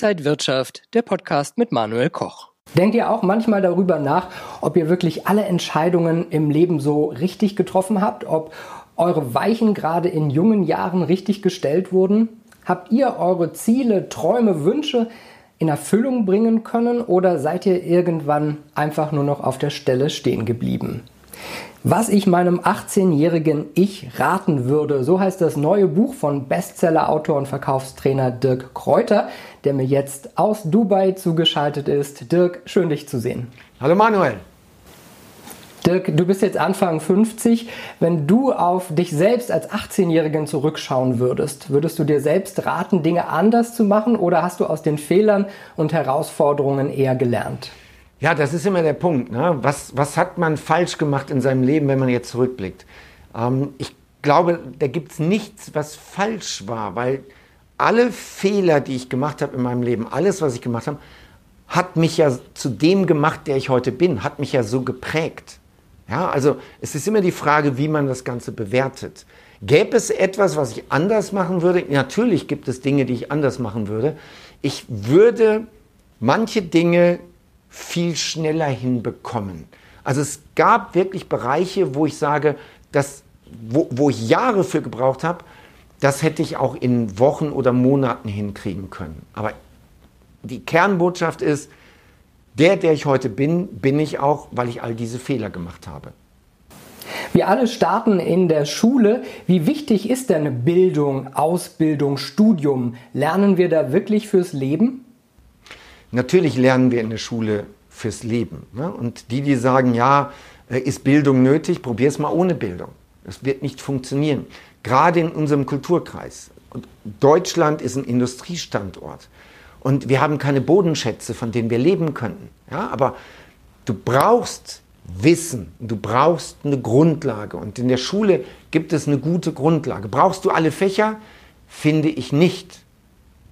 Inside Wirtschaft, der Podcast mit Manuel Koch. Denkt ihr auch manchmal darüber nach, ob ihr wirklich alle Entscheidungen im Leben so richtig getroffen habt, ob eure Weichen gerade in jungen Jahren richtig gestellt wurden? Habt ihr eure Ziele, Träume, Wünsche in Erfüllung bringen können oder seid ihr irgendwann einfach nur noch auf der Stelle stehen geblieben? Was ich meinem 18-jährigen Ich raten würde, so heißt das neue Buch von Bestseller-Autor und Verkaufstrainer Dirk Kräuter, der mir jetzt aus Dubai zugeschaltet ist. Dirk, schön dich zu sehen. Hallo Manuel. Dirk, du bist jetzt Anfang 50. Wenn du auf dich selbst als 18-Jährigen zurückschauen würdest, würdest du dir selbst raten, Dinge anders zu machen oder hast du aus den Fehlern und Herausforderungen eher gelernt? Ja, das ist immer der Punkt. Ne? Was, was hat man falsch gemacht in seinem Leben, wenn man jetzt zurückblickt? Ähm, ich glaube, da gibt es nichts, was falsch war, weil alle Fehler, die ich gemacht habe in meinem Leben, alles, was ich gemacht habe, hat mich ja zu dem gemacht, der ich heute bin, hat mich ja so geprägt. Ja, also es ist immer die Frage, wie man das Ganze bewertet. Gäbe es etwas, was ich anders machen würde? Natürlich gibt es Dinge, die ich anders machen würde. Ich würde manche Dinge viel schneller hinbekommen. Also es gab wirklich Bereiche, wo ich sage, dass, wo, wo ich Jahre für gebraucht habe, das hätte ich auch in Wochen oder Monaten hinkriegen können. Aber die Kernbotschaft ist, der, der ich heute bin, bin ich auch, weil ich all diese Fehler gemacht habe. Wir alle starten in der Schule. Wie wichtig ist denn Bildung, Ausbildung, Studium? Lernen wir da wirklich fürs Leben? Natürlich lernen wir in der Schule fürs Leben. Ne? Und die, die sagen, ja, äh, ist Bildung nötig, probier es mal ohne Bildung. Das wird nicht funktionieren. Gerade in unserem Kulturkreis. Und Deutschland ist ein Industriestandort. Und wir haben keine Bodenschätze, von denen wir leben könnten. Ja? Aber du brauchst Wissen, du brauchst eine Grundlage. Und in der Schule gibt es eine gute Grundlage. Brauchst du alle Fächer? Finde ich nicht.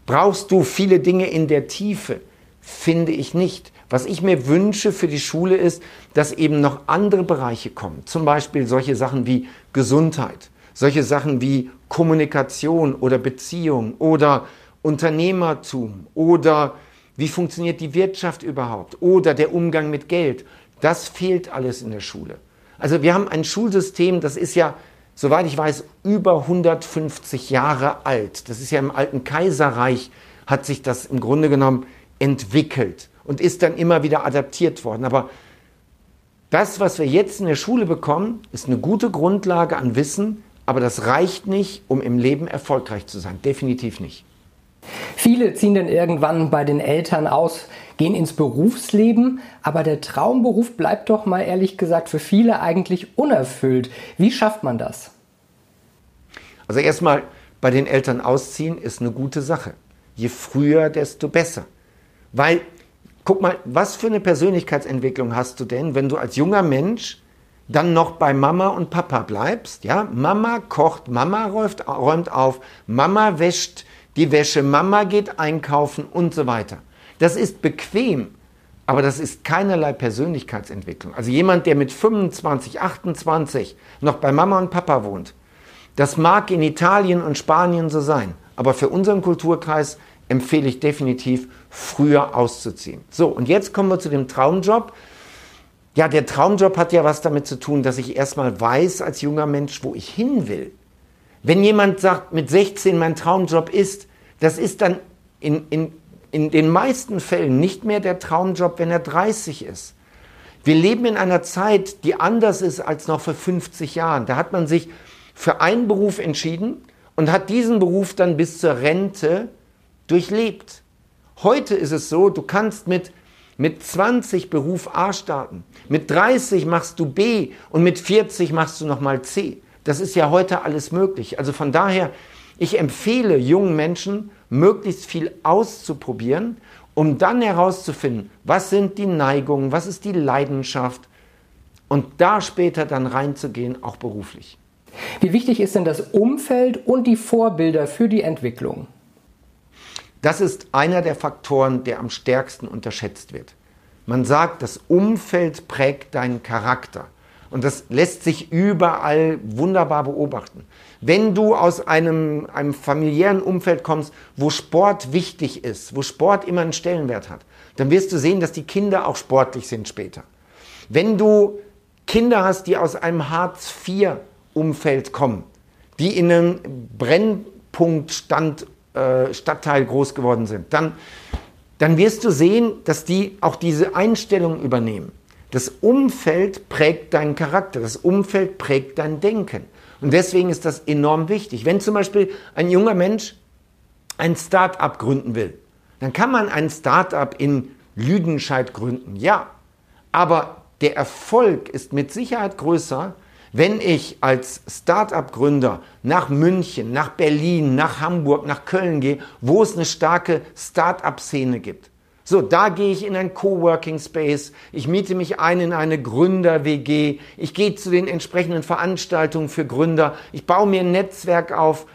Brauchst du viele Dinge in der Tiefe? Finde ich nicht. Was ich mir wünsche für die Schule ist, dass eben noch andere Bereiche kommen. Zum Beispiel solche Sachen wie Gesundheit, solche Sachen wie Kommunikation oder Beziehung oder Unternehmertum oder wie funktioniert die Wirtschaft überhaupt oder der Umgang mit Geld. Das fehlt alles in der Schule. Also wir haben ein Schulsystem, das ist ja, soweit ich weiß, über 150 Jahre alt. Das ist ja im alten Kaiserreich, hat sich das im Grunde genommen entwickelt und ist dann immer wieder adaptiert worden. Aber das, was wir jetzt in der Schule bekommen, ist eine gute Grundlage an Wissen, aber das reicht nicht, um im Leben erfolgreich zu sein. Definitiv nicht. Viele ziehen dann irgendwann bei den Eltern aus, gehen ins Berufsleben, aber der Traumberuf bleibt doch mal ehrlich gesagt für viele eigentlich unerfüllt. Wie schafft man das? Also erstmal, bei den Eltern ausziehen ist eine gute Sache. Je früher, desto besser. Weil, guck mal, was für eine Persönlichkeitsentwicklung hast du denn, wenn du als junger Mensch dann noch bei Mama und Papa bleibst? Ja, Mama kocht, Mama räumt, räumt auf, Mama wäscht die Wäsche, Mama geht einkaufen und so weiter. Das ist bequem, aber das ist keinerlei Persönlichkeitsentwicklung. Also jemand, der mit 25, 28 noch bei Mama und Papa wohnt, das mag in Italien und Spanien so sein, aber für unseren Kulturkreis empfehle ich definitiv, früher auszuziehen. So, und jetzt kommen wir zu dem Traumjob. Ja, der Traumjob hat ja was damit zu tun, dass ich erstmal weiß als junger Mensch, wo ich hin will. Wenn jemand sagt, mit 16 mein Traumjob ist, das ist dann in, in, in den meisten Fällen nicht mehr der Traumjob, wenn er 30 ist. Wir leben in einer Zeit, die anders ist als noch vor 50 Jahren. Da hat man sich für einen Beruf entschieden und hat diesen Beruf dann bis zur Rente durchlebt. Heute ist es so, du kannst mit, mit 20 Beruf A starten, mit 30 machst du B und mit 40 machst du nochmal C. Das ist ja heute alles möglich. Also von daher, ich empfehle jungen Menschen, möglichst viel auszuprobieren, um dann herauszufinden, was sind die Neigungen, was ist die Leidenschaft und da später dann reinzugehen, auch beruflich. Wie wichtig ist denn das Umfeld und die Vorbilder für die Entwicklung? Das ist einer der Faktoren, der am stärksten unterschätzt wird. Man sagt, das Umfeld prägt deinen Charakter. Und das lässt sich überall wunderbar beobachten. Wenn du aus einem, einem familiären Umfeld kommst, wo Sport wichtig ist, wo Sport immer einen Stellenwert hat, dann wirst du sehen, dass die Kinder auch sportlich sind später. Wenn du Kinder hast, die aus einem Hartz-IV-Umfeld kommen, die in einem Brennpunktstand äh, Stadtteil groß geworden sind, dann, dann wirst du sehen, dass die auch diese Einstellung übernehmen. Das Umfeld prägt deinen Charakter, das Umfeld prägt dein Denken. Und deswegen ist das enorm wichtig. Wenn zum Beispiel ein junger Mensch ein Start-up gründen will, dann kann man ein Start-up in Lüdenscheid gründen, ja. Aber der Erfolg ist mit Sicherheit größer, wenn ich als Start-up-Gründer nach München, nach Berlin, nach Hamburg, nach Köln gehe, wo es eine starke Start-up-Szene gibt. So, da gehe ich in ein Coworking Space, ich miete mich ein in eine Gründer-WG, ich gehe zu den entsprechenden Veranstaltungen für Gründer, ich baue mir ein Netzwerk auf.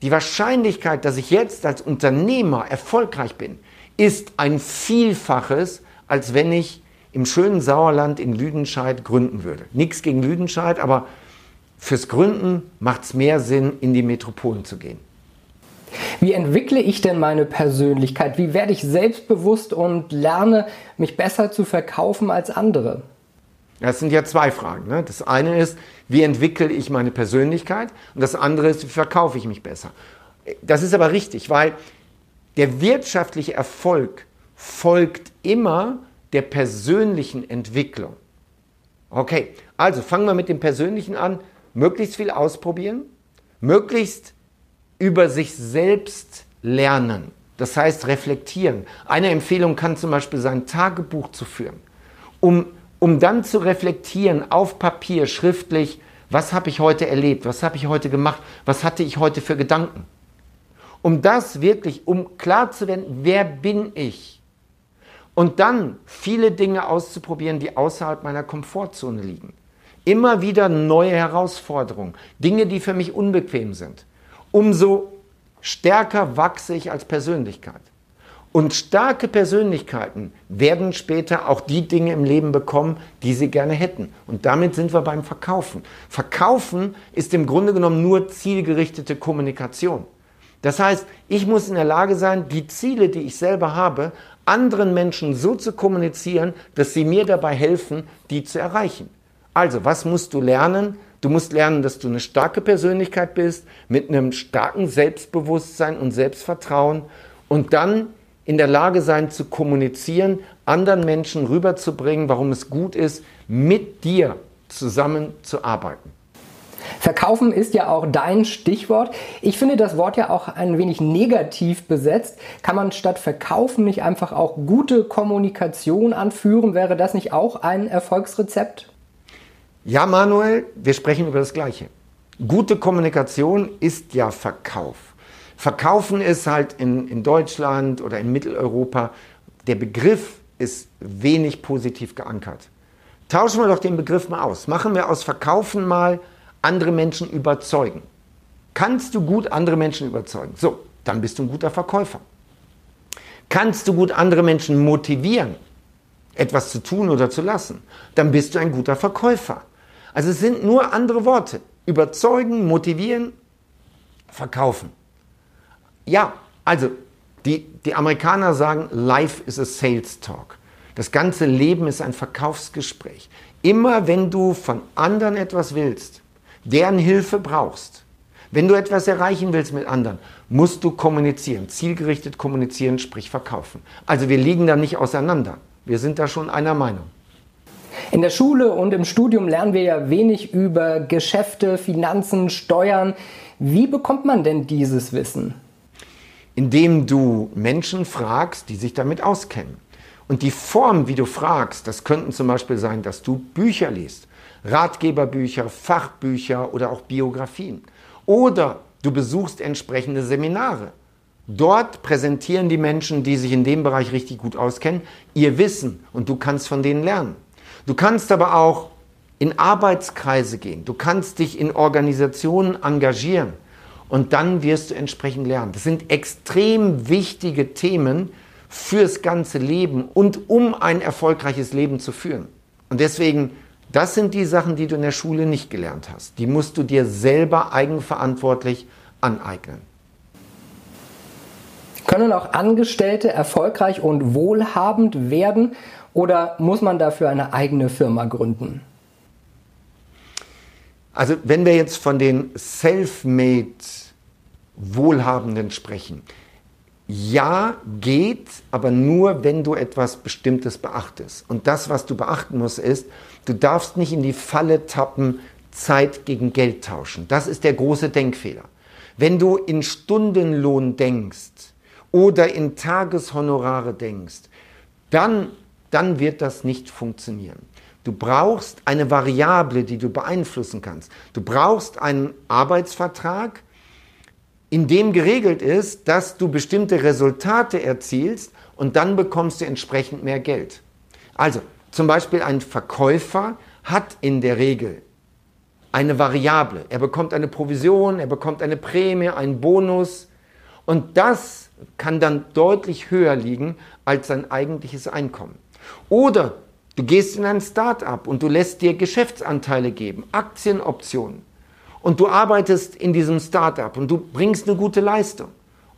Die Wahrscheinlichkeit, dass ich jetzt als Unternehmer erfolgreich bin, ist ein Vielfaches, als wenn ich im schönen Sauerland in Lüdenscheid gründen würde. Nichts gegen Lüdenscheid, aber fürs Gründen macht es mehr Sinn, in die Metropolen zu gehen. Wie entwickle ich denn meine Persönlichkeit? Wie werde ich selbstbewusst und lerne, mich besser zu verkaufen als andere? Das sind ja zwei Fragen. Ne? Das eine ist, wie entwickle ich meine Persönlichkeit? Und das andere ist, wie verkaufe ich mich besser? Das ist aber richtig, weil der wirtschaftliche Erfolg folgt immer der persönlichen Entwicklung. Okay, also fangen wir mit dem Persönlichen an. Möglichst viel ausprobieren, möglichst über sich selbst lernen. Das heißt reflektieren. Eine Empfehlung kann zum Beispiel sein, Tagebuch zu führen, um, um dann zu reflektieren auf Papier, schriftlich, was habe ich heute erlebt, was habe ich heute gemacht, was hatte ich heute für Gedanken. Um das wirklich, um klar zu werden, wer bin ich? Und dann viele Dinge auszuprobieren, die außerhalb meiner Komfortzone liegen. Immer wieder neue Herausforderungen, Dinge, die für mich unbequem sind umso stärker wachse ich als Persönlichkeit. Und starke Persönlichkeiten werden später auch die Dinge im Leben bekommen, die sie gerne hätten. Und damit sind wir beim Verkaufen. Verkaufen ist im Grunde genommen nur zielgerichtete Kommunikation. Das heißt, ich muss in der Lage sein, die Ziele, die ich selber habe, anderen Menschen so zu kommunizieren, dass sie mir dabei helfen, die zu erreichen. Also, was musst du lernen? Du musst lernen, dass du eine starke Persönlichkeit bist, mit einem starken Selbstbewusstsein und Selbstvertrauen und dann in der Lage sein zu kommunizieren, anderen Menschen rüberzubringen, warum es gut ist, mit dir zusammenzuarbeiten. Verkaufen ist ja auch dein Stichwort. Ich finde das Wort ja auch ein wenig negativ besetzt. Kann man statt Verkaufen nicht einfach auch gute Kommunikation anführen? Wäre das nicht auch ein Erfolgsrezept? Ja, Manuel, wir sprechen über das Gleiche. Gute Kommunikation ist ja Verkauf. Verkaufen ist halt in, in Deutschland oder in Mitteleuropa, der Begriff ist wenig positiv geankert. Tauschen wir doch den Begriff mal aus. Machen wir aus Verkaufen mal andere Menschen überzeugen. Kannst du gut andere Menschen überzeugen? So, dann bist du ein guter Verkäufer. Kannst du gut andere Menschen motivieren, etwas zu tun oder zu lassen? Dann bist du ein guter Verkäufer. Also es sind nur andere Worte. Überzeugen, motivieren, verkaufen. Ja, also die, die Amerikaner sagen, Life is a Sales Talk. Das ganze Leben ist ein Verkaufsgespräch. Immer wenn du von anderen etwas willst, deren Hilfe brauchst, wenn du etwas erreichen willst mit anderen, musst du kommunizieren, zielgerichtet kommunizieren, sprich verkaufen. Also wir liegen da nicht auseinander. Wir sind da schon einer Meinung. In der Schule und im Studium lernen wir ja wenig über Geschäfte, Finanzen, Steuern. Wie bekommt man denn dieses Wissen? Indem du Menschen fragst, die sich damit auskennen. Und die Form, wie du fragst, das könnten zum Beispiel sein, dass du Bücher liest. Ratgeberbücher, Fachbücher oder auch Biografien. Oder du besuchst entsprechende Seminare. Dort präsentieren die Menschen, die sich in dem Bereich richtig gut auskennen, ihr Wissen und du kannst von denen lernen. Du kannst aber auch in Arbeitskreise gehen. Du kannst dich in Organisationen engagieren und dann wirst du entsprechend lernen. Das sind extrem wichtige Themen fürs ganze Leben und um ein erfolgreiches Leben zu führen. Und deswegen Das sind die Sachen, die du in der Schule nicht gelernt hast. Die musst du dir selber eigenverantwortlich aneignen. Können auch Angestellte erfolgreich und wohlhabend werden oder muss man dafür eine eigene Firma gründen? Also wenn wir jetzt von den Self-Made Wohlhabenden sprechen, ja, geht, aber nur, wenn du etwas Bestimmtes beachtest. Und das, was du beachten musst, ist, du darfst nicht in die Falle tappen, Zeit gegen Geld tauschen. Das ist der große Denkfehler. Wenn du in Stundenlohn denkst oder in Tageshonorare denkst, dann, dann wird das nicht funktionieren. Du brauchst eine Variable, die du beeinflussen kannst. Du brauchst einen Arbeitsvertrag, in dem geregelt ist, dass du bestimmte Resultate erzielst und dann bekommst du entsprechend mehr Geld. Also zum Beispiel ein Verkäufer hat in der Regel eine Variable. Er bekommt eine Provision, er bekommt eine Prämie, einen Bonus und das kann dann deutlich höher liegen als sein eigentliches Einkommen. Oder du gehst in ein Start-up und du lässt dir Geschäftsanteile geben, Aktienoptionen und du arbeitest in diesem Startup und du bringst eine gute Leistung.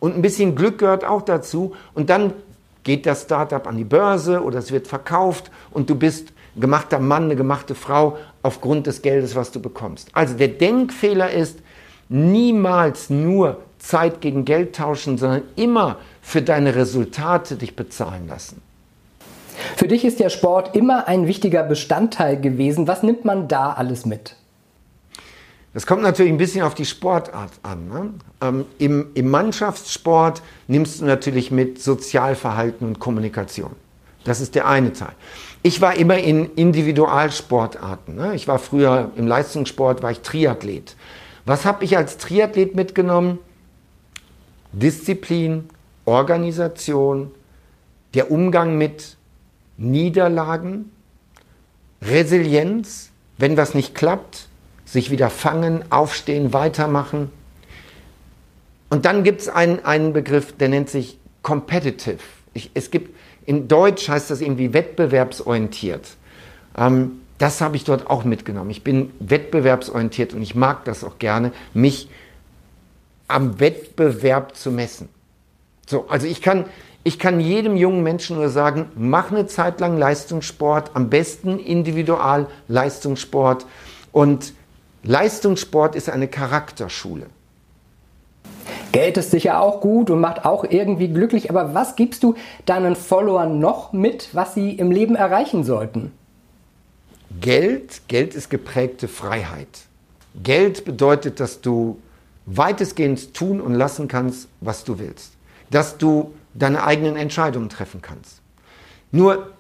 Und ein bisschen Glück gehört auch dazu. Und dann geht das Startup an die Börse oder es wird verkauft und du bist gemachter Mann, eine gemachte Frau aufgrund des Geldes, was du bekommst. Also der Denkfehler ist, niemals nur Zeit gegen Geld tauschen, sondern immer für deine Resultate dich bezahlen lassen. Für dich ist der Sport immer ein wichtiger Bestandteil gewesen. Was nimmt man da alles mit? Das kommt natürlich ein bisschen auf die Sportart an. Ne? Ähm, im, Im Mannschaftssport nimmst du natürlich mit Sozialverhalten und Kommunikation. Das ist der eine Teil. Ich war immer in Individualsportarten. Ne? Ich war früher im Leistungssport, war ich Triathlet. Was habe ich als Triathlet mitgenommen? Disziplin, Organisation, der Umgang mit Niederlagen, Resilienz, wenn was nicht klappt, sich wieder fangen, aufstehen, weitermachen. Und dann gibt es einen, einen Begriff, der nennt sich competitive. Ich, es gibt, in Deutsch heißt das irgendwie wettbewerbsorientiert. Ähm, das habe ich dort auch mitgenommen. Ich bin wettbewerbsorientiert und ich mag das auch gerne, mich am Wettbewerb zu messen. So, also ich kann, ich kann jedem jungen Menschen nur sagen, mach eine Zeit lang Leistungssport, am besten individual Leistungssport und Leistungssport ist eine Charakterschule. Geld ist sicher auch gut und macht auch irgendwie glücklich, aber was gibst du deinen Followern noch mit, was sie im Leben erreichen sollten? Geld, Geld ist geprägte Freiheit. Geld bedeutet, dass du weitestgehend tun und lassen kannst, was du willst. Dass du deine eigenen Entscheidungen treffen kannst. Nur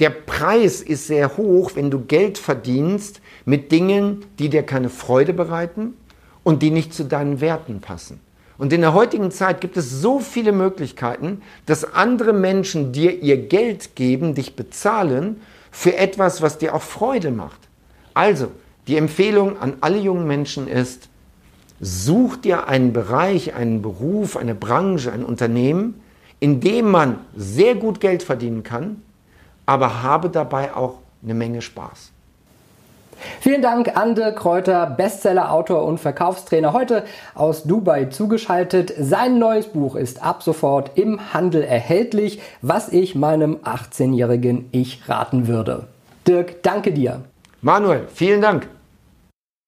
der Preis ist sehr hoch, wenn du Geld verdienst mit Dingen, die dir keine Freude bereiten und die nicht zu deinen Werten passen. Und in der heutigen Zeit gibt es so viele Möglichkeiten, dass andere Menschen dir ihr Geld geben, dich bezahlen für etwas, was dir auch Freude macht. Also, die Empfehlung an alle jungen Menschen ist, such dir einen Bereich, einen Beruf, eine Branche, ein Unternehmen, in dem man sehr gut Geld verdienen kann, aber habe dabei auch eine Menge Spaß. Vielen Dank, Ande Kräuter, Bestseller, Autor und Verkaufstrainer, heute aus Dubai zugeschaltet. Sein neues Buch ist ab sofort im Handel erhältlich, was ich meinem 18-jährigen Ich raten würde. Dirk, danke dir. Manuel, vielen Dank.